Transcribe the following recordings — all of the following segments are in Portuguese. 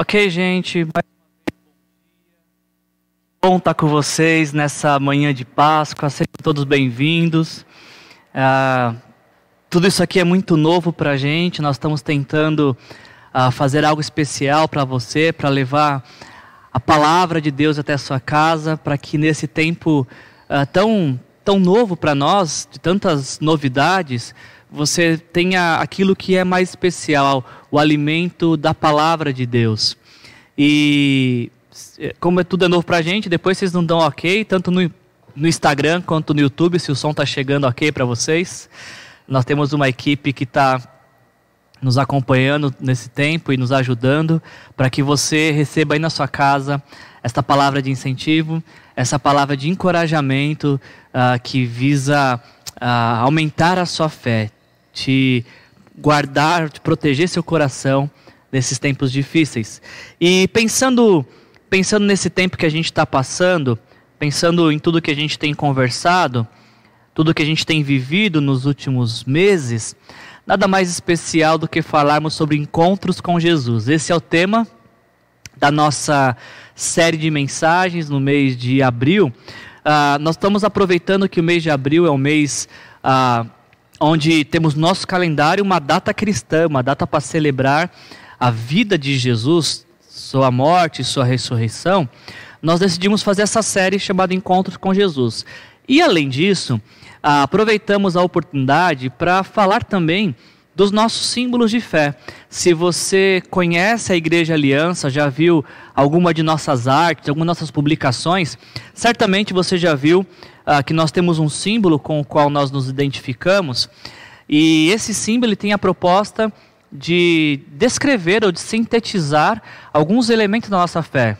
Ok, gente. Bom estar com vocês nessa manhã de Páscoa. Sejam todos bem-vindos. Ah, tudo isso aqui é muito novo para a gente. Nós estamos tentando ah, fazer algo especial para você, para levar a palavra de Deus até a sua casa, para que nesse tempo ah, tão tão novo para nós, de tantas novidades, você tenha aquilo que é mais especial, o alimento da palavra de Deus. E como é tudo é novo para a gente, depois vocês não dão ok, tanto no, no Instagram quanto no YouTube, se o som está chegando ok para vocês. Nós temos uma equipe que está nos acompanhando nesse tempo e nos ajudando para que você receba aí na sua casa esta palavra de incentivo, essa palavra de encorajamento uh, que visa uh, aumentar a sua fé, te guardar, te proteger seu coração nesses tempos difíceis. E pensando, pensando nesse tempo que a gente está passando, pensando em tudo que a gente tem conversado, tudo que a gente tem vivido nos últimos meses, nada mais especial do que falarmos sobre encontros com Jesus. Esse é o tema da nossa série de mensagens no mês de abril. Uh, nós estamos aproveitando que o mês de abril é um mês uh, onde temos no nosso calendário uma data cristã, uma data para celebrar a vida de Jesus, sua morte, sua ressurreição. Nós decidimos fazer essa série chamada Encontros com Jesus. E além disso, aproveitamos a oportunidade para falar também dos nossos símbolos de fé. Se você conhece a Igreja Aliança, já viu alguma de nossas artes, algumas nossas publicações, certamente você já viu uh, que nós temos um símbolo com o qual nós nos identificamos. E esse símbolo tem a proposta de descrever ou de sintetizar alguns elementos da nossa fé.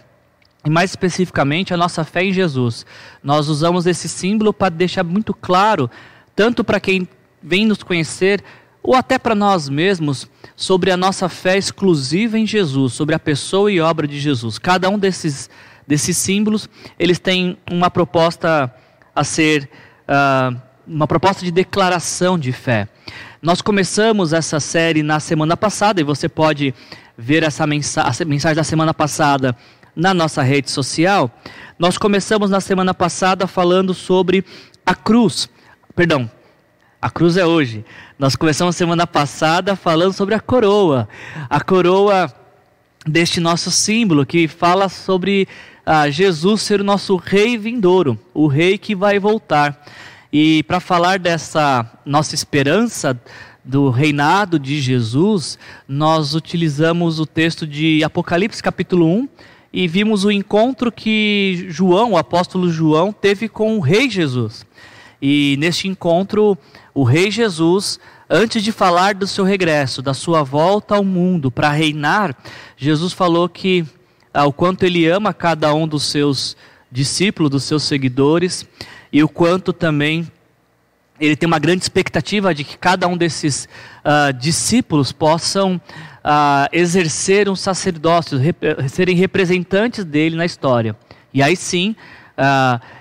E mais especificamente a nossa fé em Jesus. Nós usamos esse símbolo para deixar muito claro, tanto para quem vem nos conhecer, ou até para nós mesmos, sobre a nossa fé exclusiva em Jesus, sobre a pessoa e obra de Jesus. Cada um desses, desses símbolos, eles têm uma proposta a ser, uh, uma proposta de declaração de fé. Nós começamos essa série na semana passada, e você pode ver essa mensagem, mensagem da semana passada na nossa rede social. Nós começamos na semana passada falando sobre a cruz, perdão, a cruz é hoje. Nós começamos semana passada falando sobre a coroa. A coroa deste nosso símbolo que fala sobre ah, Jesus ser o nosso rei vindouro, o rei que vai voltar. E para falar dessa nossa esperança do reinado de Jesus, nós utilizamos o texto de Apocalipse capítulo 1 e vimos o encontro que João, o apóstolo João, teve com o rei Jesus. E neste encontro, o Rei Jesus, antes de falar do seu regresso, da sua volta ao mundo para reinar, Jesus falou que ah, o quanto ele ama cada um dos seus discípulos, dos seus seguidores, e o quanto também ele tem uma grande expectativa de que cada um desses uh, discípulos possam uh, exercer um sacerdócio, rep serem representantes dele na história. E aí sim,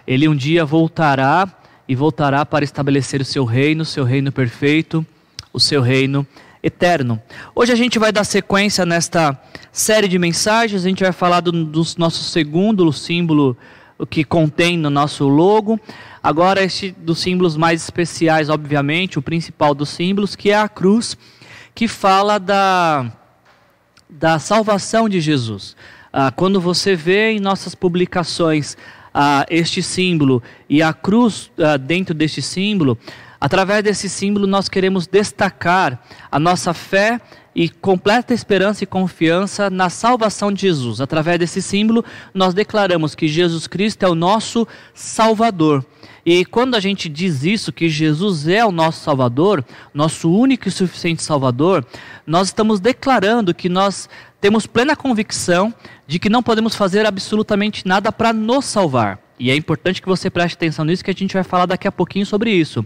ele um dia voltará e voltará para estabelecer o seu reino, seu reino perfeito, o seu reino eterno. Hoje a gente vai dar sequência nesta série de mensagens, a gente vai falar do, do nosso segundo símbolo o que contém no nosso logo. Agora este dos símbolos mais especiais, obviamente, o principal dos símbolos, que é a cruz, que fala da, da salvação de Jesus. Ah, quando você vê em nossas publicações ah, este símbolo e a cruz ah, dentro deste símbolo, através desse símbolo nós queremos destacar a nossa fé e completa esperança e confiança na salvação de Jesus. Através desse símbolo, nós declaramos que Jesus Cristo é o nosso Salvador. E quando a gente diz isso, que Jesus é o nosso Salvador, nosso único e suficiente Salvador, nós estamos declarando que nós temos plena convicção de que não podemos fazer absolutamente nada para nos salvar. E é importante que você preste atenção nisso, que a gente vai falar daqui a pouquinho sobre isso.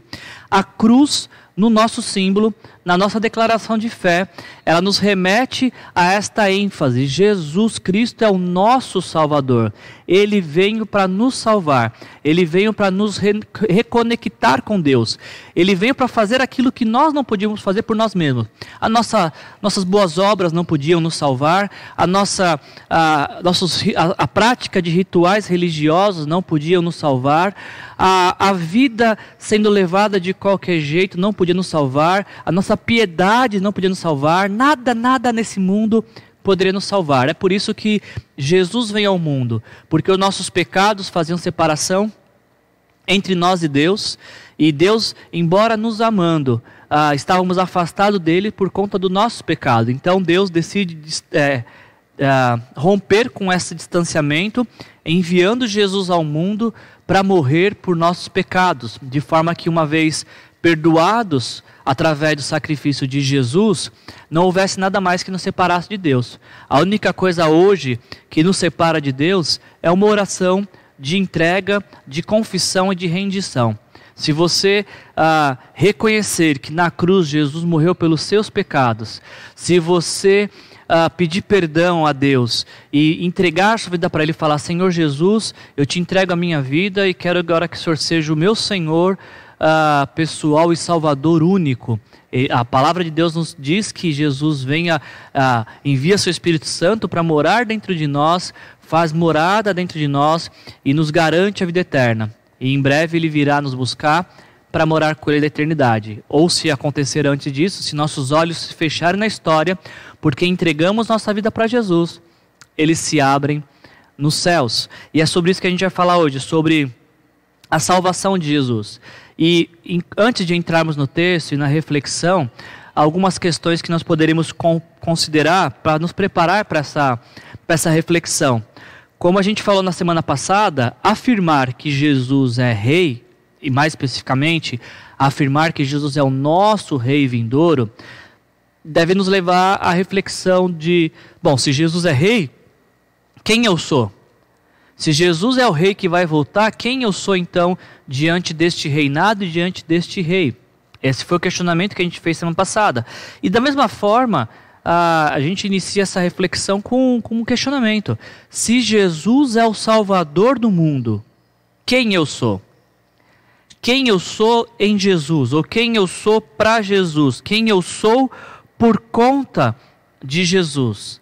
A cruz, no nosso símbolo, na nossa declaração de fé, ela nos remete a esta ênfase: Jesus Cristo é o nosso Salvador. Ele veio para nos salvar, ele veio para nos re reconectar com Deus, ele veio para fazer aquilo que nós não podíamos fazer por nós mesmos. A nossa, nossas boas obras não podiam nos salvar, a nossa a, nossos, a, a prática de rituais religiosos não podiam nos salvar, a, a vida sendo levada de qualquer jeito não podia nos salvar, a nossa piedade não podia nos salvar, nada, nada nesse mundo poderia nos salvar. É por isso que Jesus vem ao mundo, porque os nossos pecados faziam separação entre nós e Deus, e Deus, embora nos amando, ah, estávamos afastados dele por conta do nosso pecado. Então Deus decide é, é, romper com esse distanciamento, enviando Jesus ao mundo para morrer por nossos pecados, de forma que, uma vez perdoados através do sacrifício de Jesus, não houvesse nada mais que nos separasse de Deus. A única coisa hoje que nos separa de Deus é uma oração de entrega, de confissão e de rendição. Se você ah, reconhecer que na cruz Jesus morreu pelos seus pecados, se você uh, pedir perdão a Deus e entregar sua vida para Ele falar: Senhor Jesus, eu te entrego a minha vida e quero agora que o Senhor seja o meu Senhor uh, pessoal e Salvador único. E a palavra de Deus nos diz que Jesus venha, uh, envia seu Espírito Santo para morar dentro de nós, faz morada dentro de nós e nos garante a vida eterna. E em breve Ele virá nos buscar para morar com Ele da eternidade. Ou se acontecer antes disso, se nossos olhos se fecharem na história, porque entregamos nossa vida para Jesus, eles se abrem nos céus. E é sobre isso que a gente vai falar hoje, sobre a salvação de Jesus. E em, antes de entrarmos no texto e na reflexão, algumas questões que nós poderíamos con considerar para nos preparar para essa, essa reflexão. Como a gente falou na semana passada, afirmar que Jesus é rei, e mais especificamente, afirmar que Jesus é o nosso rei vindouro, deve nos levar à reflexão de: bom, se Jesus é rei, quem eu sou? Se Jesus é o rei que vai voltar, quem eu sou então diante deste reinado e diante deste rei? Esse foi o questionamento que a gente fez semana passada. E da mesma forma, a, a gente inicia essa reflexão com, com um questionamento: se Jesus é o Salvador do mundo, quem eu sou? Quem eu sou em Jesus, ou quem eu sou para Jesus, quem eu sou por conta de Jesus.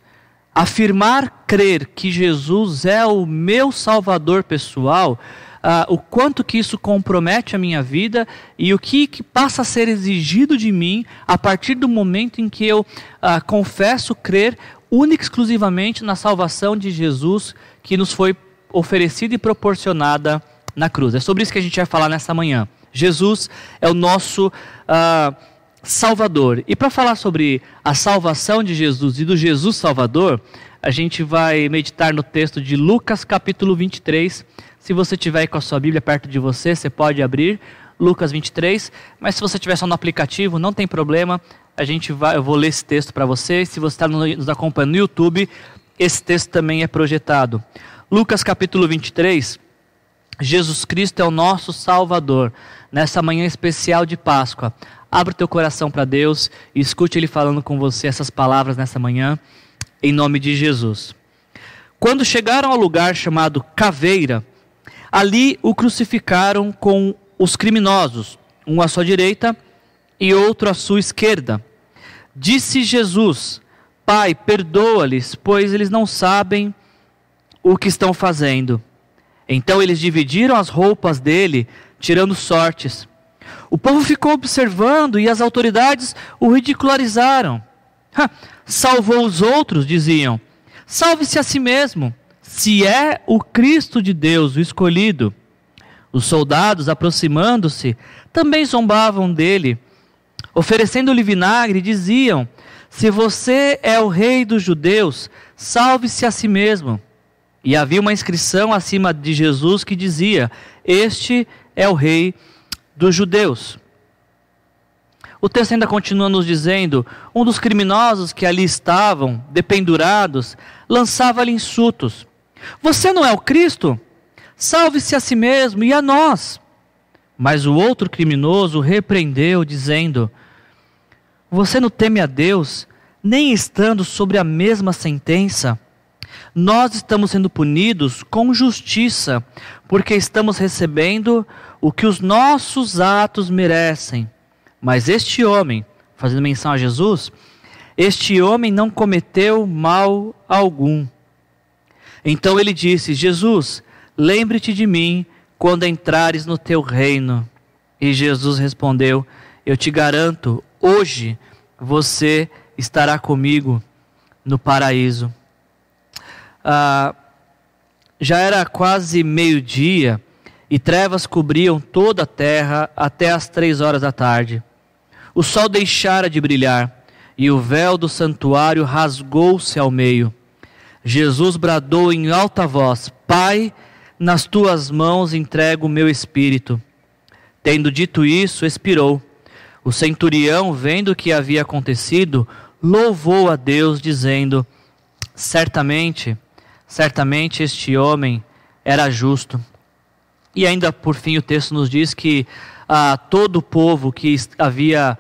Afirmar crer que Jesus é o meu Salvador pessoal, uh, o quanto que isso compromete a minha vida e o que, que, passa a ser exigido de mim a partir do momento em que eu uh, confesso crer única e exclusivamente na salvação de Jesus que nos foi oferecida e proporcionada na cruz. É sobre isso que a gente vai falar nessa manhã. Jesus é o nosso uh, Salvador. E para falar sobre a salvação de Jesus e do Jesus Salvador, a gente vai meditar no texto de Lucas capítulo 23. Se você tiver com a sua Bíblia perto de você, você pode abrir Lucas 23, mas se você estiver só no aplicativo, não tem problema. A gente vai, eu vou ler esse texto para você. Se você está nos acompanhando no YouTube, esse texto também é projetado. Lucas capítulo 23. Jesus Cristo é o nosso Salvador. Nessa manhã especial de Páscoa, Abra o teu coração para Deus e escute Ele falando com você essas palavras nessa manhã, em nome de Jesus. Quando chegaram ao lugar chamado Caveira, ali o crucificaram com os criminosos, um à sua direita e outro à sua esquerda. Disse Jesus: Pai, perdoa-lhes, pois eles não sabem o que estão fazendo. Então eles dividiram as roupas dele, tirando sortes. O povo ficou observando e as autoridades o ridicularizaram. Salvou os outros, diziam. Salve-se a si mesmo, se é o Cristo de Deus, o escolhido. Os soldados, aproximando-se, também zombavam dele. Oferecendo-lhe vinagre, diziam: Se você é o rei dos judeus, salve-se a si mesmo. E havia uma inscrição acima de Jesus que dizia: Este é o rei dos judeus. O texto ainda continua nos dizendo: um dos criminosos que ali estavam, dependurados, lançava-lhe insultos: Você não é o Cristo? Salve-se a si mesmo e a nós. Mas o outro criminoso repreendeu, dizendo: Você não teme a Deus, nem estando sobre a mesma sentença? Nós estamos sendo punidos com justiça, porque estamos recebendo o que os nossos atos merecem. Mas este homem, fazendo menção a Jesus, este homem não cometeu mal algum. Então ele disse: Jesus, lembre-te de mim quando entrares no teu reino. E Jesus respondeu: Eu te garanto, hoje você estará comigo no paraíso. Ah, já era quase meio-dia e trevas cobriam toda a terra até as três horas da tarde. O sol deixara de brilhar e o véu do santuário rasgou-se ao meio. Jesus bradou em alta voz: Pai, nas tuas mãos entrego o meu espírito. Tendo dito isso, expirou. O centurião, vendo o que havia acontecido, louvou a Deus, dizendo: Certamente, certamente este homem era justo. E ainda por fim o texto nos diz que ah, todo o povo que havia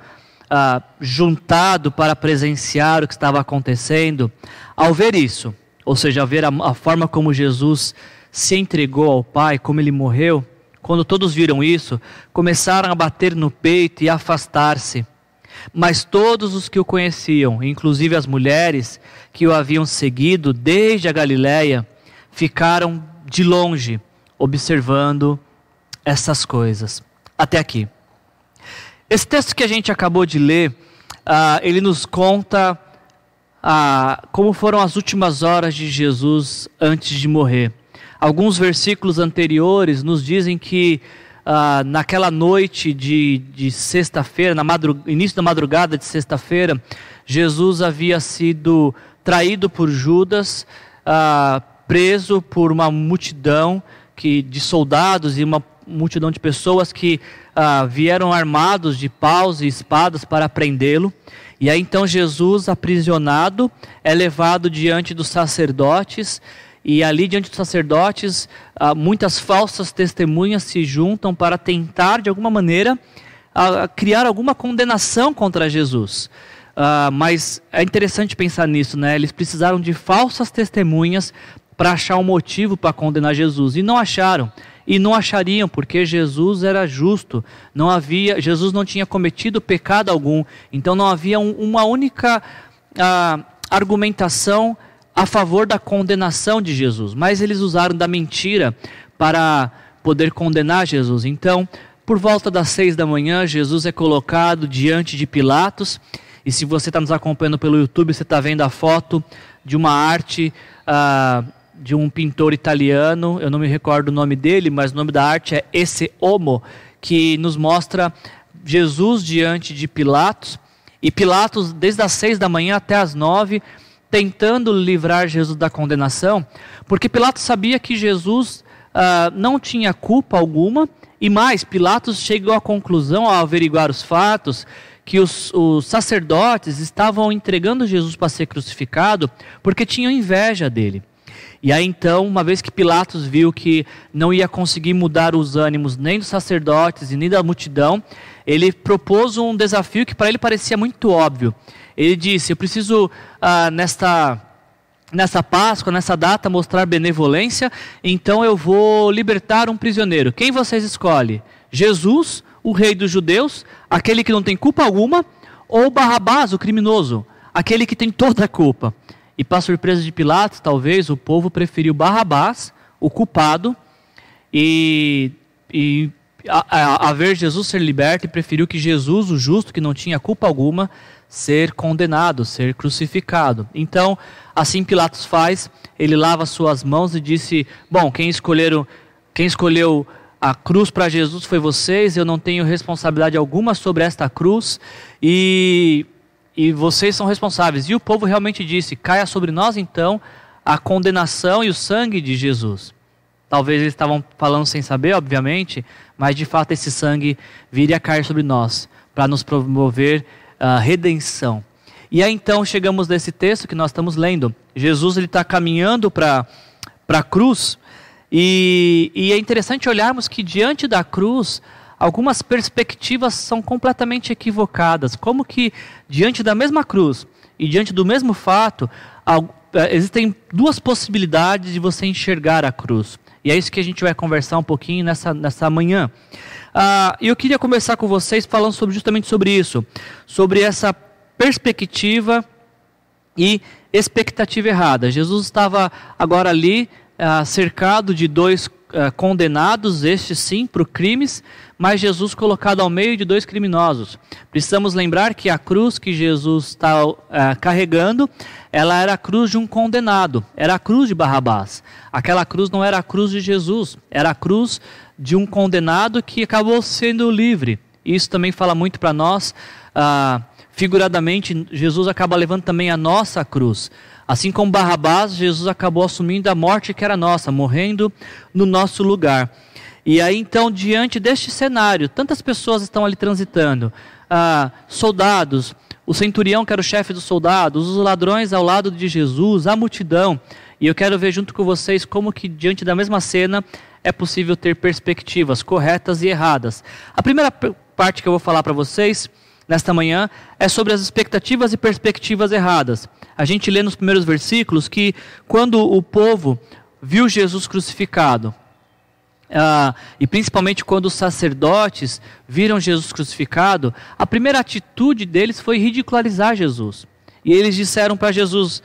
ah, juntado para presenciar o que estava acontecendo, ao ver isso, ou seja, ao ver a, a forma como Jesus se entregou ao Pai, como ele morreu, quando todos viram isso, começaram a bater no peito e afastar-se. Mas todos os que o conheciam, inclusive as mulheres que o haviam seguido desde a Galiléia, ficaram de longe observando essas coisas. Até aqui. Esse texto que a gente acabou de ler, uh, ele nos conta uh, como foram as últimas horas de Jesus antes de morrer. Alguns versículos anteriores nos dizem que uh, naquela noite de, de sexta-feira, no início da madrugada de sexta-feira, Jesus havia sido traído por Judas, uh, preso por uma multidão que, de soldados e uma multidão de pessoas que uh, vieram armados de paus e espadas para prendê-lo. E aí então Jesus, aprisionado, é levado diante dos sacerdotes e ali, diante dos sacerdotes, ah, muitas falsas testemunhas se juntam para tentar, de alguma maneira, criar alguma condenação contra Jesus. Uh, mas é interessante pensar nisso, né? Eles precisaram de falsas testemunhas para achar um motivo para condenar Jesus e não acharam. E não achariam porque Jesus era justo, não havia, Jesus não tinha cometido pecado algum, então não havia um, uma única uh, argumentação a favor da condenação de Jesus, mas eles usaram da mentira para poder condenar Jesus. Então, por volta das seis da manhã, Jesus é colocado diante de Pilatos. E se você está nos acompanhando pelo YouTube, você está vendo a foto de uma arte uh, de um pintor italiano. Eu não me recordo o nome dele, mas o nome da arte é Esse Homo, que nos mostra Jesus diante de Pilatos. E Pilatos, desde as seis da manhã até as nove, tentando livrar Jesus da condenação, porque Pilatos sabia que Jesus uh, não tinha culpa alguma, e mais, Pilatos chegou à conclusão, ao averiguar os fatos, que os, os sacerdotes estavam entregando Jesus para ser crucificado porque tinham inveja dele. E aí então, uma vez que Pilatos viu que não ia conseguir mudar os ânimos nem dos sacerdotes e nem da multidão, ele propôs um desafio que para ele parecia muito óbvio. Ele disse: Eu preciso, ah, nesta, nessa Páscoa, nessa data, mostrar benevolência, então eu vou libertar um prisioneiro. Quem vocês escolhem? Jesus, o rei dos judeus, aquele que não tem culpa alguma, ou Barrabás, o criminoso, aquele que tem toda a culpa? E, para surpresa de Pilatos, talvez o povo preferiu Barrabás, o culpado, e, e a, a, a, ver Jesus ser liberto, e preferiu que Jesus, o justo, que não tinha culpa alguma, ser condenado, ser crucificado. Então, assim Pilatos faz, ele lava suas mãos e disse: Bom, quem escolheram, quem escolheu a cruz para Jesus foi vocês, eu não tenho responsabilidade alguma sobre esta cruz e, e vocês são responsáveis. E o povo realmente disse: caia sobre nós então a condenação e o sangue de Jesus. Talvez eles estavam falando sem saber, obviamente, mas de fato esse sangue viria a cair sobre nós para nos promover uh, redenção. E aí então chegamos nesse texto que nós estamos lendo. Jesus ele está caminhando para a cruz e, e, é interessante olharmos que diante da cruz algumas perspectivas são completamente equivocadas. Como que, diante da mesma cruz e diante do mesmo fato, eh, existem duas possibilidades de você enxergar a cruz. E é isso que a gente vai conversar um pouquinho nessa, nessa manhã. Ah, eu queria conversar com vocês falando sobre, justamente sobre isso, sobre essa perspectiva e expectativa errada. Jesus estava agora ali ah, cercado de dois ah, condenados, estes sim, por crimes, mas Jesus colocado ao meio de dois criminosos. Precisamos lembrar que a cruz que Jesus está carregando, ela era a cruz de um condenado, era a cruz de Barrabás. Aquela cruz não era a cruz de Jesus, era a cruz de um condenado que acabou sendo livre. Isso também fala muito para nós. Ah, figuradamente, Jesus acaba levando também a nossa cruz. Assim como Barrabás, Jesus acabou assumindo a morte que era nossa, morrendo no nosso lugar. E aí, então, diante deste cenário, tantas pessoas estão ali transitando: ah, soldados, o centurião, que era o chefe dos soldados, os ladrões ao lado de Jesus, a multidão. E eu quero ver junto com vocês como que, diante da mesma cena, é possível ter perspectivas corretas e erradas. A primeira parte que eu vou falar para vocês nesta manhã é sobre as expectativas e perspectivas erradas. A gente lê nos primeiros versículos que quando o povo viu Jesus crucificado, ah, e principalmente quando os sacerdotes viram Jesus crucificado, a primeira atitude deles foi ridicularizar Jesus. E eles disseram para Jesus: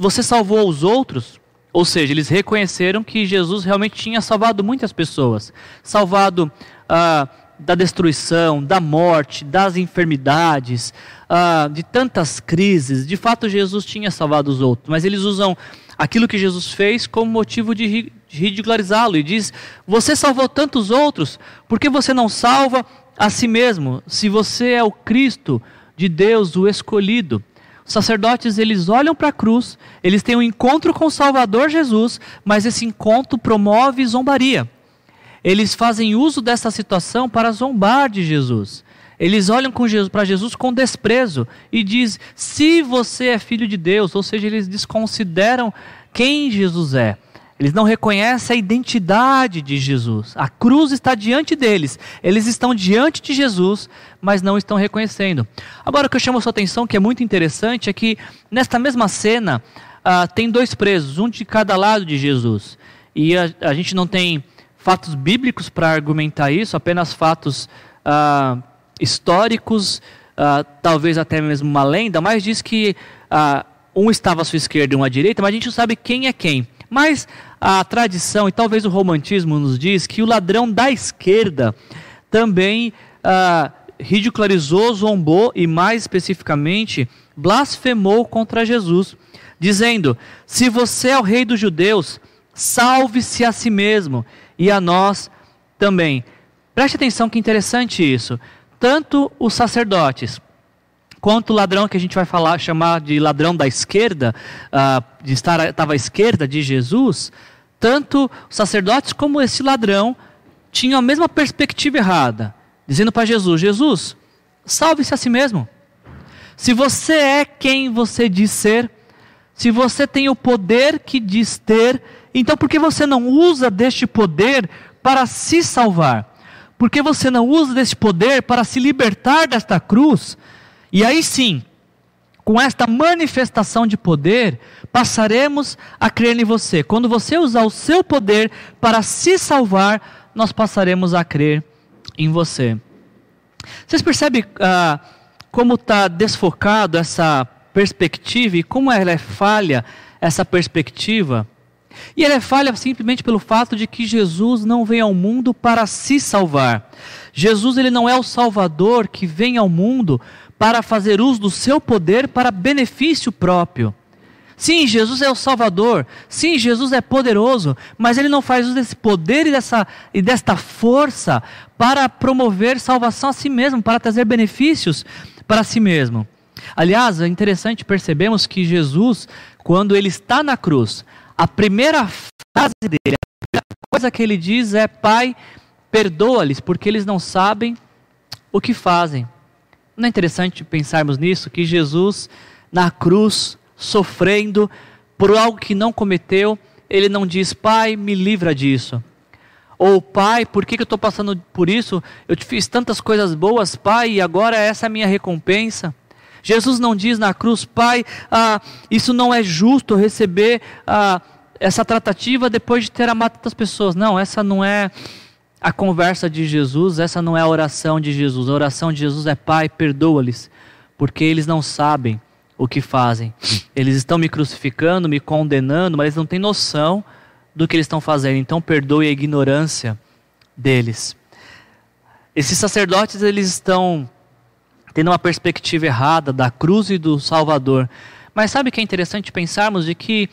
você salvou os outros, ou seja, eles reconheceram que Jesus realmente tinha salvado muitas pessoas, salvado ah, da destruição, da morte, das enfermidades, ah, de tantas crises. De fato, Jesus tinha salvado os outros, mas eles usam aquilo que Jesus fez como motivo de ridicularizá-lo e diz: Você salvou tantos outros, por que você não salva a si mesmo? Se você é o Cristo de Deus, o escolhido. Os sacerdotes eles olham para a cruz, eles têm um encontro com o Salvador Jesus, mas esse encontro promove zombaria eles fazem uso dessa situação para zombar de Jesus. Eles olham para Jesus com desprezo e diz: "Se você é filho de Deus", ou seja, eles desconsideram quem Jesus é. Eles não reconhecem a identidade de Jesus. A cruz está diante deles. Eles estão diante de Jesus, mas não estão reconhecendo. Agora, o que eu chamo a sua atenção, que é muito interessante, é que nesta mesma cena ah, tem dois presos, um de cada lado de Jesus. E a, a gente não tem fatos bíblicos para argumentar isso, apenas fatos ah, históricos, ah, talvez até mesmo uma lenda, mas diz que um estava à sua esquerda e um à direita, mas a gente não sabe quem é quem. Mas a tradição e talvez o romantismo nos diz que o ladrão da esquerda também ah, ridicularizou, zombou e, mais especificamente, blasfemou contra Jesus, dizendo: Se você é o rei dos judeus, salve-se a si mesmo e a nós também. Preste atenção que interessante isso. Tanto os sacerdotes quanto o ladrão que a gente vai falar, chamar de ladrão da esquerda, uh, de estar estava à esquerda de Jesus, tanto os sacerdotes como esse ladrão tinham a mesma perspectiva errada, dizendo para Jesus: Jesus, salve-se a si mesmo. Se você é quem você diz ser, se você tem o poder que diz ter, então, por que você não usa deste poder para se salvar? Por que você não usa deste poder para se libertar desta cruz? E aí sim, com esta manifestação de poder, passaremos a crer em você. Quando você usar o seu poder para se salvar, nós passaremos a crer em você. Vocês percebem ah, como está desfocado essa perspectiva e como ela é falha, essa perspectiva? E ela é falha simplesmente pelo fato de que Jesus não vem ao mundo para se salvar. Jesus ele não é o Salvador que vem ao mundo para fazer uso do seu poder para benefício próprio. Sim, Jesus é o Salvador. Sim, Jesus é poderoso, mas ele não faz uso desse poder e, dessa, e desta força para promover salvação a si mesmo, para trazer benefícios para si mesmo. Aliás, é interessante percebemos que Jesus, quando ele está na cruz, a primeira frase dele, a primeira coisa que ele diz é: Pai, perdoa-lhes, porque eles não sabem o que fazem. Não é interessante pensarmos nisso? Que Jesus, na cruz, sofrendo por algo que não cometeu, ele não diz: Pai, me livra disso. Ou, pai, por que, que eu estou passando por isso? Eu te fiz tantas coisas boas, pai, e agora essa é a minha recompensa. Jesus não diz na cruz, pai, ah, isso não é justo receber ah, essa tratativa depois de ter amado tantas pessoas. Não, essa não é a conversa de Jesus, essa não é a oração de Jesus. A oração de Jesus é: Pai, perdoa-lhes, porque eles não sabem o que fazem. Eles estão me crucificando, me condenando, mas eles não têm noção do que eles estão fazendo. Então, perdoe a ignorância deles. Esses sacerdotes, eles estão tendo uma perspectiva errada da cruz e do Salvador. Mas sabe que é interessante pensarmos de que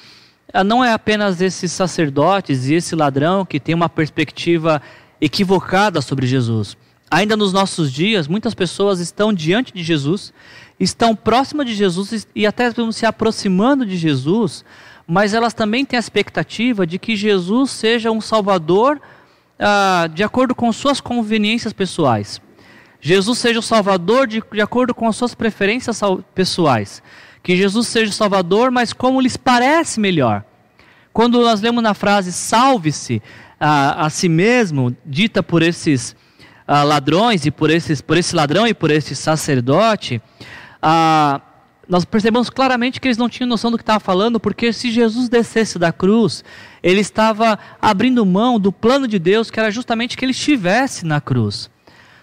ah, não é apenas esses sacerdotes e esse ladrão que tem uma perspectiva equivocada sobre Jesus. Ainda nos nossos dias, muitas pessoas estão diante de Jesus, estão próximas de Jesus e até se aproximando de Jesus, mas elas também têm a expectativa de que Jesus seja um Salvador ah, de acordo com suas conveniências pessoais. Jesus seja o Salvador de, de acordo com as suas preferências pessoais. Que Jesus seja o Salvador, mas como lhes parece melhor. Quando nós lemos na frase salve-se, a, a si mesmo, dita por esses a, ladrões e por, esses, por esse ladrão e por esse sacerdote, a, nós percebemos claramente que eles não tinham noção do que estava falando, porque se Jesus descesse da cruz, ele estava abrindo mão do plano de Deus, que era justamente que ele estivesse na cruz.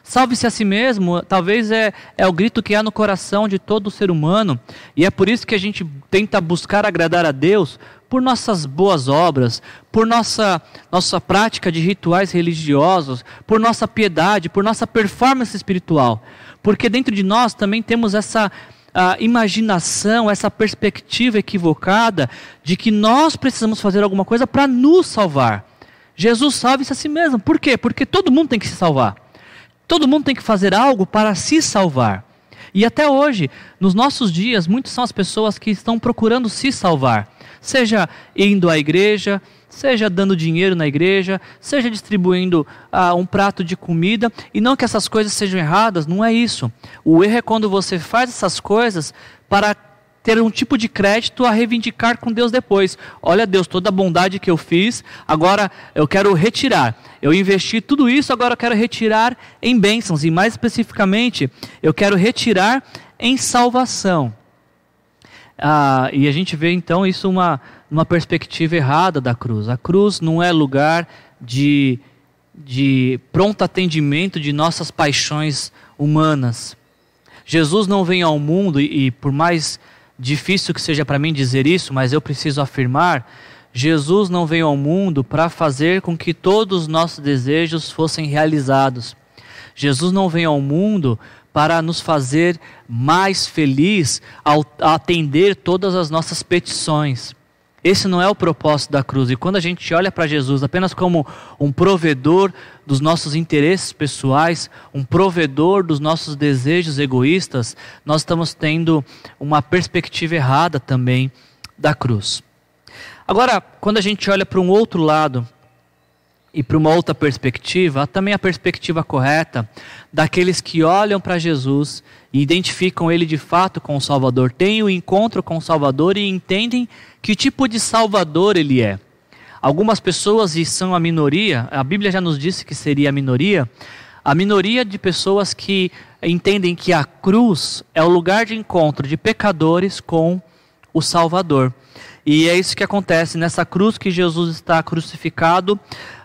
Salve-se a si mesmo, talvez é, é o grito que há no coração de todo ser humano, e é por isso que a gente tenta buscar agradar a Deus por nossas boas obras, por nossa, nossa prática de rituais religiosos, por nossa piedade, por nossa performance espiritual. Porque dentro de nós também temos essa imaginação, essa perspectiva equivocada de que nós precisamos fazer alguma coisa para nos salvar. Jesus salve-se a si mesmo. Por quê? Porque todo mundo tem que se salvar. Todo mundo tem que fazer algo para se salvar. E até hoje, nos nossos dias, muitas são as pessoas que estão procurando se salvar seja indo à igreja, seja dando dinheiro na igreja, seja distribuindo ah, um prato de comida, e não que essas coisas sejam erradas, não é isso. O erro é quando você faz essas coisas para ter um tipo de crédito a reivindicar com Deus depois. Olha, Deus, toda a bondade que eu fiz, agora eu quero retirar. Eu investi tudo isso, agora eu quero retirar em bênçãos, e mais especificamente, eu quero retirar em salvação. Ah, e a gente vê então isso uma, uma perspectiva errada da cruz. A cruz não é lugar de, de pronto atendimento de nossas paixões humanas. Jesus não vem ao mundo, e, e por mais difícil que seja para mim dizer isso, mas eu preciso afirmar: Jesus não veio ao mundo para fazer com que todos os nossos desejos fossem realizados. Jesus não veio ao mundo para nos fazer mais feliz ao atender todas as nossas petições. Esse não é o propósito da cruz. E quando a gente olha para Jesus apenas como um provedor dos nossos interesses pessoais, um provedor dos nossos desejos egoístas, nós estamos tendo uma perspectiva errada também da cruz. Agora, quando a gente olha para um outro lado, e para uma outra perspectiva, também a perspectiva correta daqueles que olham para Jesus e identificam ele de fato com o Salvador, têm o um encontro com o Salvador e entendem que tipo de Salvador ele é. Algumas pessoas, e são a minoria, a Bíblia já nos disse que seria a minoria, a minoria de pessoas que entendem que a cruz é o lugar de encontro de pecadores com o Salvador. E é isso que acontece nessa cruz que Jesus está crucificado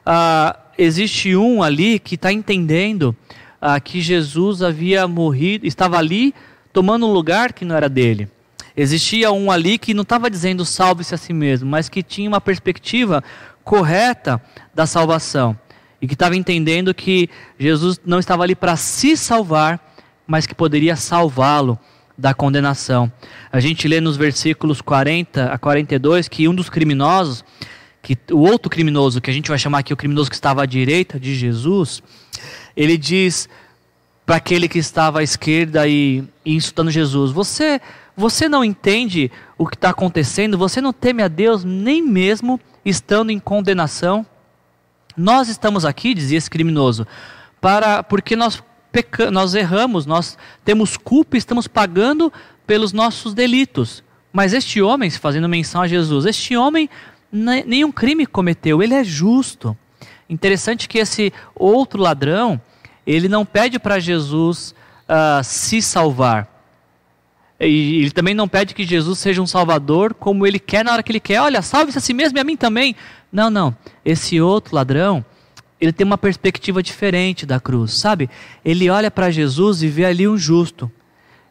ah, existe um ali que está entendendo ah, que Jesus havia morrido, estava ali tomando um lugar que não era dele. Existia um ali que não estava dizendo salve-se a si mesmo, mas que tinha uma perspectiva correta da salvação e que estava entendendo que Jesus não estava ali para se salvar, mas que poderia salvá-lo da condenação. A gente lê nos versículos 40 a 42 que um dos criminosos que o outro criminoso, que a gente vai chamar aqui o criminoso que estava à direita de Jesus, ele diz para aquele que estava à esquerda e, e insultando Jesus: Você, você não entende o que está acontecendo? Você não teme a Deus nem mesmo estando em condenação? Nós estamos aqui, dizia esse criminoso, para porque nós peca, nós erramos, nós temos culpa e estamos pagando pelos nossos delitos. Mas este homem, fazendo menção a Jesus, este homem nenhum crime cometeu, ele é justo. Interessante que esse outro ladrão, ele não pede para Jesus uh, se salvar. E ele também não pede que Jesus seja um salvador como ele quer na hora que ele quer. Olha, salve-se a si mesmo e a mim também. Não, não. Esse outro ladrão, ele tem uma perspectiva diferente da cruz, sabe? Ele olha para Jesus e vê ali um justo.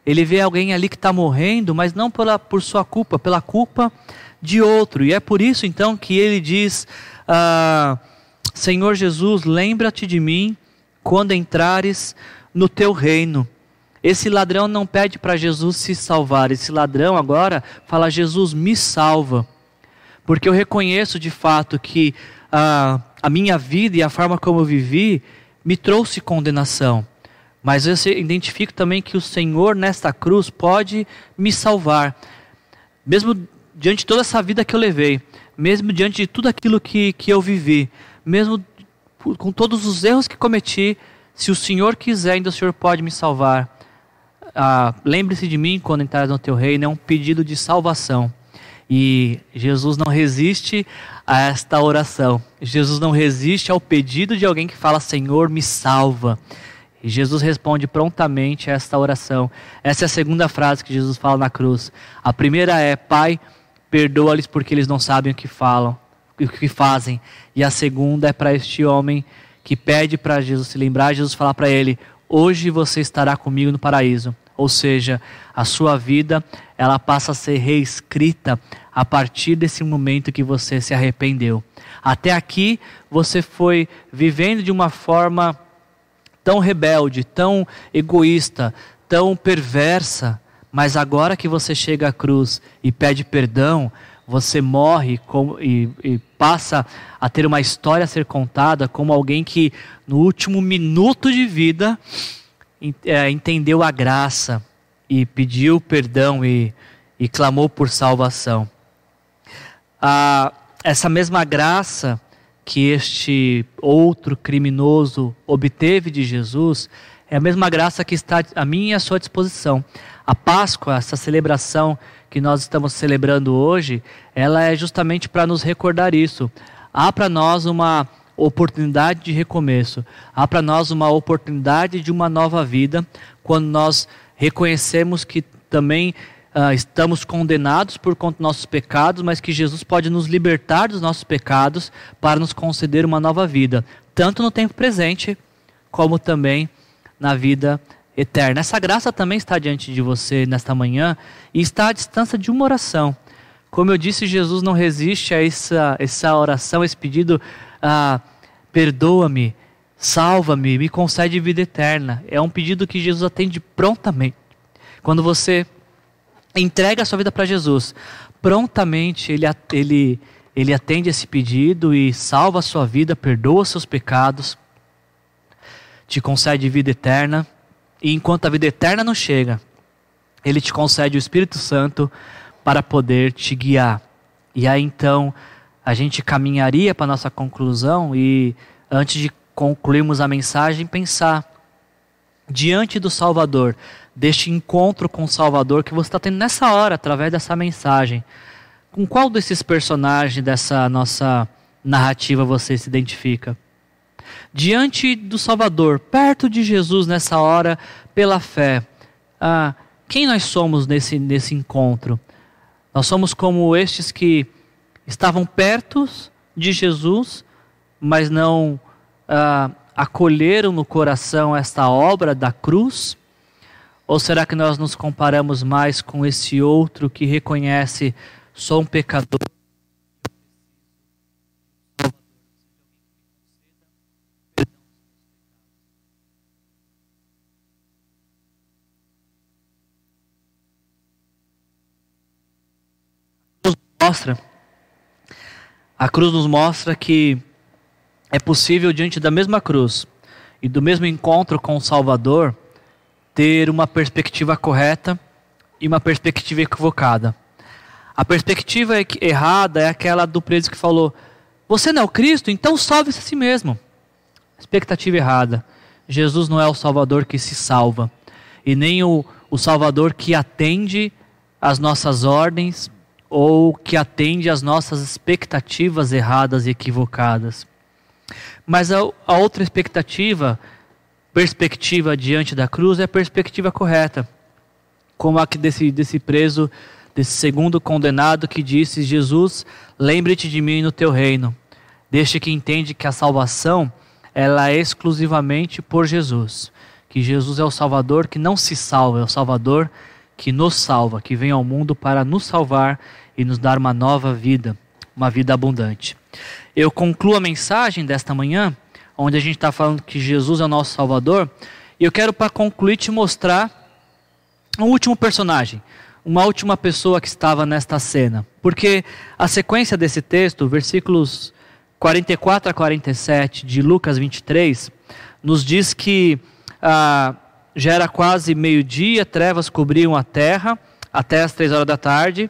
Ele vê alguém ali que está morrendo, mas não pela, por sua culpa, pela culpa de outro. E é por isso então que ele diz: ah, Senhor Jesus, lembra-te de mim quando entrares no teu reino. Esse ladrão não pede para Jesus se salvar, esse ladrão agora fala: Jesus, me salva. Porque eu reconheço de fato que ah, a minha vida e a forma como eu vivi me trouxe condenação. Mas eu identifico também que o Senhor nesta cruz pode me salvar. Mesmo diante de toda essa vida que eu levei, mesmo diante de tudo aquilo que, que eu vivi, mesmo com todos os erros que cometi, se o Senhor quiser, ainda o Senhor pode me salvar. Ah, Lembre-se de mim quando entrar no teu reino, é um pedido de salvação. E Jesus não resiste a esta oração. Jesus não resiste ao pedido de alguém que fala: Senhor, me salva. E Jesus responde prontamente a esta oração. Essa é a segunda frase que Jesus fala na cruz. A primeira é: Pai, perdoa-lhes porque eles não sabem o que falam, o que fazem. E a segunda é para este homem que pede para Jesus se lembrar, Jesus falar para ele: Hoje você estará comigo no paraíso. Ou seja, a sua vida ela passa a ser reescrita a partir desse momento que você se arrependeu. Até aqui você foi vivendo de uma forma tão rebelde, tão egoísta, tão perversa, mas agora que você chega à cruz e pede perdão, você morre como, e, e, passa a ter uma história a ser contada como alguém que no último minuto de vida é, entendeu a graça e pediu perdão e, e clamou por salvação. Ah, essa mesma graça que este outro criminoso obteve de Jesus é a mesma graça que está a minha e à sua disposição. A Páscoa, essa celebração que nós estamos celebrando hoje, ela é justamente para nos recordar isso. Há para nós uma oportunidade de recomeço, há para nós uma oportunidade de uma nova vida, quando nós reconhecemos que também uh, estamos condenados por conta dos nossos pecados, mas que Jesus pode nos libertar dos nossos pecados para nos conceder uma nova vida, tanto no tempo presente, como também na vida eterna. Essa graça também está diante de você nesta manhã e está à distância de uma oração. Como eu disse, Jesus não resiste a essa, essa oração, esse pedido, ah, perdoa-me, salva-me, me concede vida eterna. É um pedido que Jesus atende prontamente. Quando você entrega a sua vida para Jesus, prontamente ele, ele, ele atende esse pedido e salva a sua vida, perdoa seus pecados, te concede vida eterna, e enquanto a vida eterna não chega, ele te concede o Espírito Santo para poder te guiar. E aí então a gente caminharia para nossa conclusão e antes de concluirmos a mensagem, pensar diante do Salvador, deste encontro com o Salvador que você está tendo nessa hora, através dessa mensagem. Com qual desses personagens dessa nossa narrativa você se identifica? Diante do Salvador, perto de Jesus nessa hora, pela fé, ah, quem nós somos nesse, nesse encontro? Nós somos como estes que estavam perto de Jesus, mas não ah, acolheram no coração esta obra da cruz? Ou será que nós nos comparamos mais com esse outro que reconhece sou um pecador? Mostra a cruz nos mostra que é possível, diante da mesma cruz e do mesmo encontro com o Salvador, ter uma perspectiva correta e uma perspectiva equivocada. A perspectiva errada é aquela do preso que falou: Você não é o Cristo, então salve-se a si mesmo. Expectativa errada. Jesus não é o Salvador que se salva, e nem o, o Salvador que atende às nossas ordens ou que atende às nossas expectativas erradas e equivocadas. Mas a, a outra expectativa, perspectiva diante da cruz, é a perspectiva correta. Como a desse, desse preso, desse segundo condenado que disse: Jesus, lembre-te de mim no teu reino. Deste que entende que a salvação ela é exclusivamente por Jesus. Que Jesus é o Salvador que não se salva, é o Salvador que nos salva, que vem ao mundo para nos salvar e nos dar uma nova vida, uma vida abundante. Eu concluo a mensagem desta manhã, onde a gente está falando que Jesus é o nosso Salvador, e eu quero, para concluir, te mostrar um último personagem, uma última pessoa que estava nesta cena. Porque a sequência desse texto, versículos 44 a 47 de Lucas 23, nos diz que ah, já era quase meio-dia, trevas cobriam a terra até as três horas da tarde.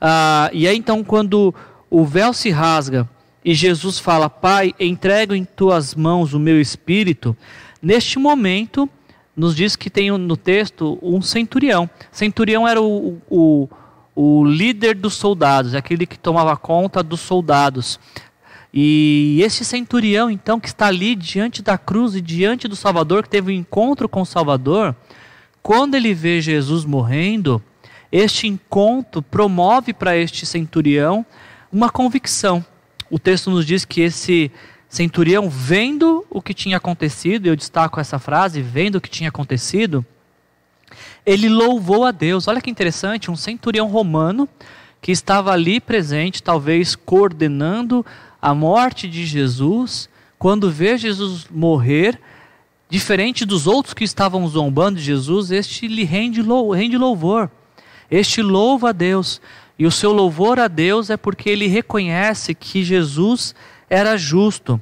Ah, e aí então, quando o véu se rasga e Jesus fala: Pai, entrego em tuas mãos o meu espírito. Neste momento, nos diz que tem no texto um centurião. Centurião era o, o, o líder dos soldados, aquele que tomava conta dos soldados. E esse centurião, então, que está ali diante da cruz e diante do Salvador, que teve um encontro com o Salvador, quando ele vê Jesus morrendo, este encontro promove para este centurião uma convicção o texto nos diz que esse centurião, vendo o que tinha acontecido, eu destaco essa frase, vendo o que tinha acontecido, ele louvou a Deus. Olha que interessante, um centurião romano que estava ali presente, talvez coordenando a morte de Jesus, quando vê Jesus morrer, diferente dos outros que estavam zombando de Jesus, este lhe rende, louvor. Este louva a Deus. E o seu louvor a Deus é porque ele reconhece que Jesus era justo.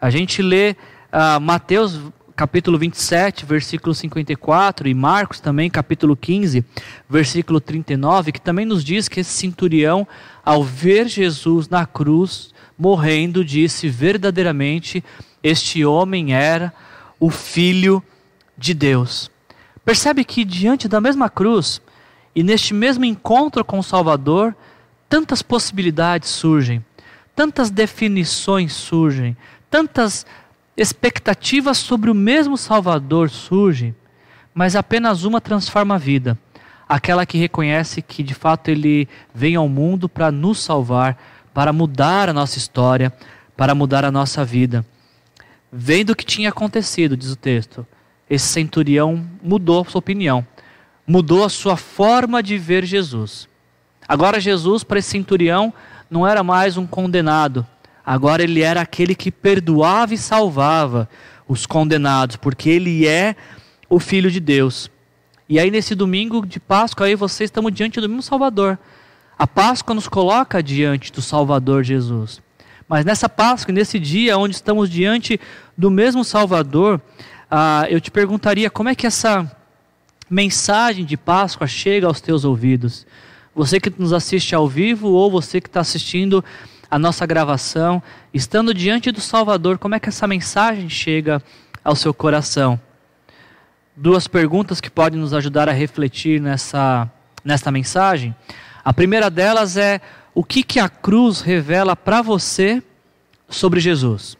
A gente lê uh, Mateus capítulo 27, versículo 54, e Marcos também, capítulo 15, versículo 39, que também nos diz que esse centurião, ao ver Jesus na cruz, morrendo, disse verdadeiramente: Este homem era o Filho de Deus. Percebe que diante da mesma cruz, e neste mesmo encontro com o Salvador, tantas possibilidades surgem, tantas definições surgem, tantas expectativas sobre o mesmo Salvador surgem, mas apenas uma transforma a vida. Aquela que reconhece que de fato ele vem ao mundo para nos salvar, para mudar a nossa história, para mudar a nossa vida. Vendo o que tinha acontecido, diz o texto, esse centurião mudou sua opinião mudou a sua forma de ver Jesus. Agora, Jesus, para esse centurião, não era mais um condenado, agora ele era aquele que perdoava e salvava os condenados, porque ele é o Filho de Deus. E aí, nesse domingo de Páscoa, aí vocês estamos diante do mesmo Salvador. A Páscoa nos coloca diante do Salvador Jesus. Mas nessa Páscoa, nesse dia onde estamos diante do mesmo Salvador, ah, eu te perguntaria como é que essa mensagem de Páscoa chega aos teus ouvidos. Você que nos assiste ao vivo ou você que está assistindo a nossa gravação, estando diante do Salvador, como é que essa mensagem chega ao seu coração? Duas perguntas que podem nos ajudar a refletir nessa, nessa mensagem. A primeira delas é: o que, que a cruz revela para você sobre Jesus?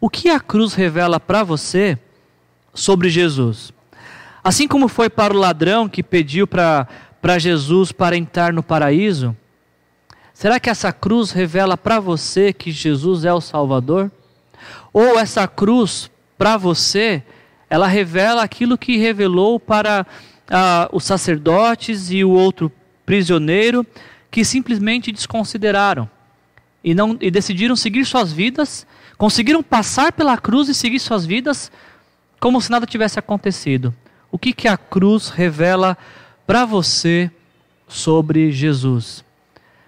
O que a cruz revela para você sobre Jesus? Assim como foi para o ladrão que pediu para Jesus para entrar no paraíso, será que essa cruz revela para você que Jesus é o Salvador? Ou essa cruz, para você, ela revela aquilo que revelou para ah, os sacerdotes e o outro prisioneiro que simplesmente desconsideraram e, não, e decidiram seguir suas vidas, conseguiram passar pela cruz e seguir suas vidas como se nada tivesse acontecido. O que, que a cruz revela para você sobre Jesus?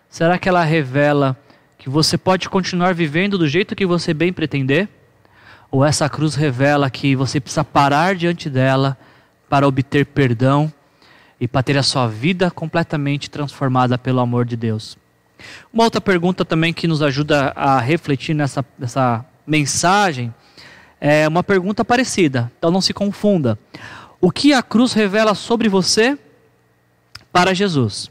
Será que ela revela que você pode continuar vivendo do jeito que você bem pretender? Ou essa cruz revela que você precisa parar diante dela para obter perdão e para ter a sua vida completamente transformada pelo amor de Deus? Uma outra pergunta também que nos ajuda a refletir nessa, nessa mensagem é uma pergunta parecida, então não se confunda. O que a cruz revela sobre você para Jesus?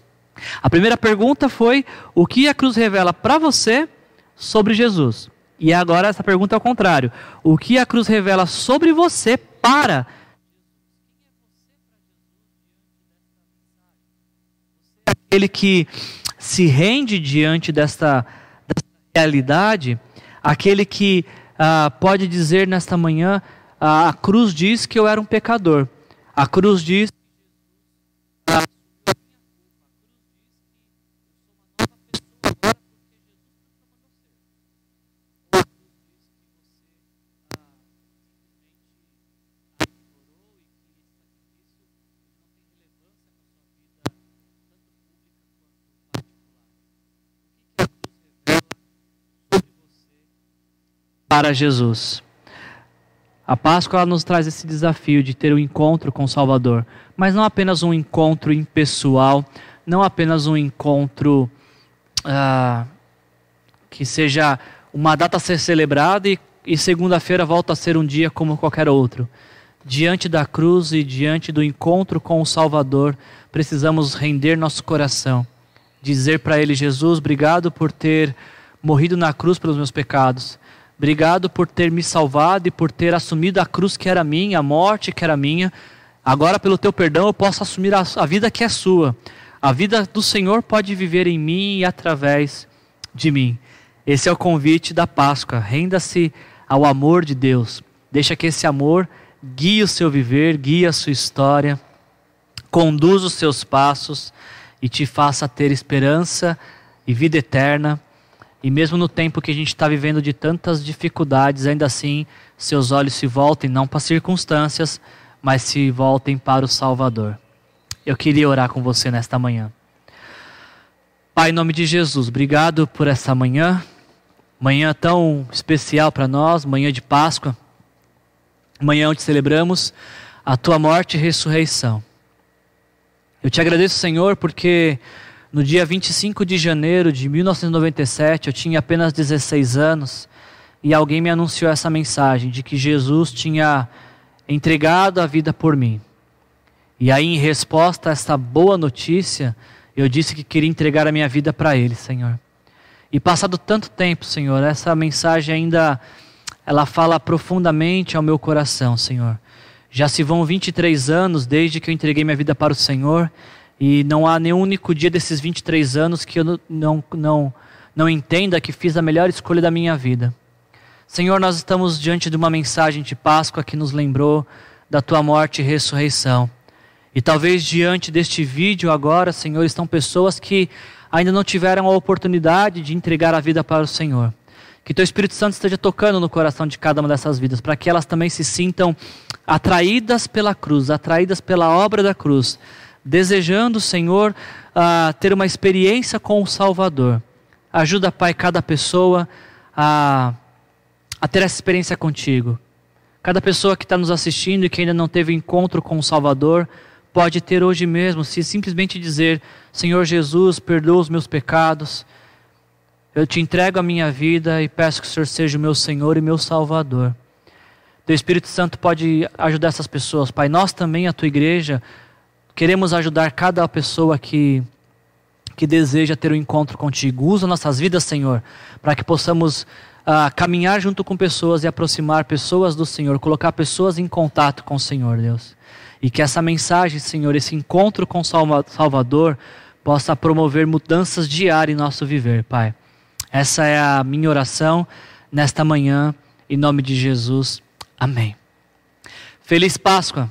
A primeira pergunta foi: o que a cruz revela para você sobre Jesus? E agora essa pergunta é ao contrário. O que a cruz revela sobre você para aquele que se rende diante desta, desta realidade, aquele que ah, pode dizer nesta manhã: ah, a cruz diz que eu era um pecador, a cruz diz para Jesus. A Páscoa nos traz esse desafio de ter um encontro com o Salvador, mas não apenas um encontro impessoal, não apenas um encontro ah, que seja uma data a ser celebrada e, e segunda-feira volta a ser um dia como qualquer outro. Diante da cruz e diante do encontro com o Salvador, precisamos render nosso coração, dizer para Ele: Jesus, obrigado por ter morrido na cruz pelos meus pecados. Obrigado por ter me salvado e por ter assumido a cruz que era minha, a morte que era minha. Agora, pelo teu perdão, eu posso assumir a, a vida que é sua. A vida do Senhor pode viver em mim e através de mim. Esse é o convite da Páscoa. Renda-se ao amor de Deus. Deixa que esse amor guie o seu viver, guie a sua história, conduza os seus passos e te faça ter esperança e vida eterna e mesmo no tempo que a gente está vivendo de tantas dificuldades, ainda assim, seus olhos se voltem não para as circunstâncias, mas se voltem para o Salvador. Eu queria orar com você nesta manhã. Pai, em nome de Jesus, obrigado por essa manhã, manhã tão especial para nós, manhã de Páscoa, manhã onde celebramos a tua morte e ressurreição. Eu te agradeço, Senhor, porque no dia 25 de janeiro de 1997, eu tinha apenas 16 anos e alguém me anunciou essa mensagem de que Jesus tinha entregado a vida por mim. E aí, em resposta a essa boa notícia, eu disse que queria entregar a minha vida para Ele, Senhor. E passado tanto tempo, Senhor, essa mensagem ainda ela fala profundamente ao meu coração, Senhor. Já se vão 23 anos desde que eu entreguei minha vida para o Senhor e não há nenhum único dia desses 23 anos que eu não, não, não, entenda que fiz a melhor escolha da minha vida. Senhor, nós estamos diante de uma mensagem de Páscoa que nos lembrou da tua morte e ressurreição. E talvez diante deste vídeo agora, Senhor, estão pessoas que ainda não tiveram a oportunidade de entregar a vida para o Senhor. Que teu Espírito Santo esteja tocando no coração de cada uma dessas vidas, para que elas também se sintam atraídas pela cruz, atraídas pela obra da cruz, desejando, Senhor, uh, ter uma experiência com o Salvador. Ajuda, Pai, cada pessoa a, a ter essa experiência contigo. Cada pessoa que está nos assistindo e que ainda não teve encontro com o Salvador, pode ter hoje mesmo, se simplesmente dizer: Senhor Jesus, perdoa os meus pecados, eu te entrego a minha vida e peço que o Senhor seja o meu Senhor e meu Salvador. Teu Espírito Santo pode ajudar essas pessoas, Pai. Nós também, a tua igreja, Queremos ajudar cada pessoa que, que deseja ter um encontro contigo. Usa nossas vidas, Senhor, para que possamos uh, caminhar junto com pessoas e aproximar pessoas do Senhor, colocar pessoas em contato com o Senhor, Deus. E que essa mensagem, Senhor, esse encontro com o Salvador, possa promover mudanças diárias em nosso viver, Pai. Essa é a minha oração nesta manhã, em nome de Jesus. Amém. Feliz Páscoa.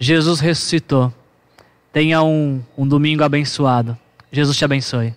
Jesus ressuscitou. Tenha um, um domingo abençoado. Jesus te abençoe.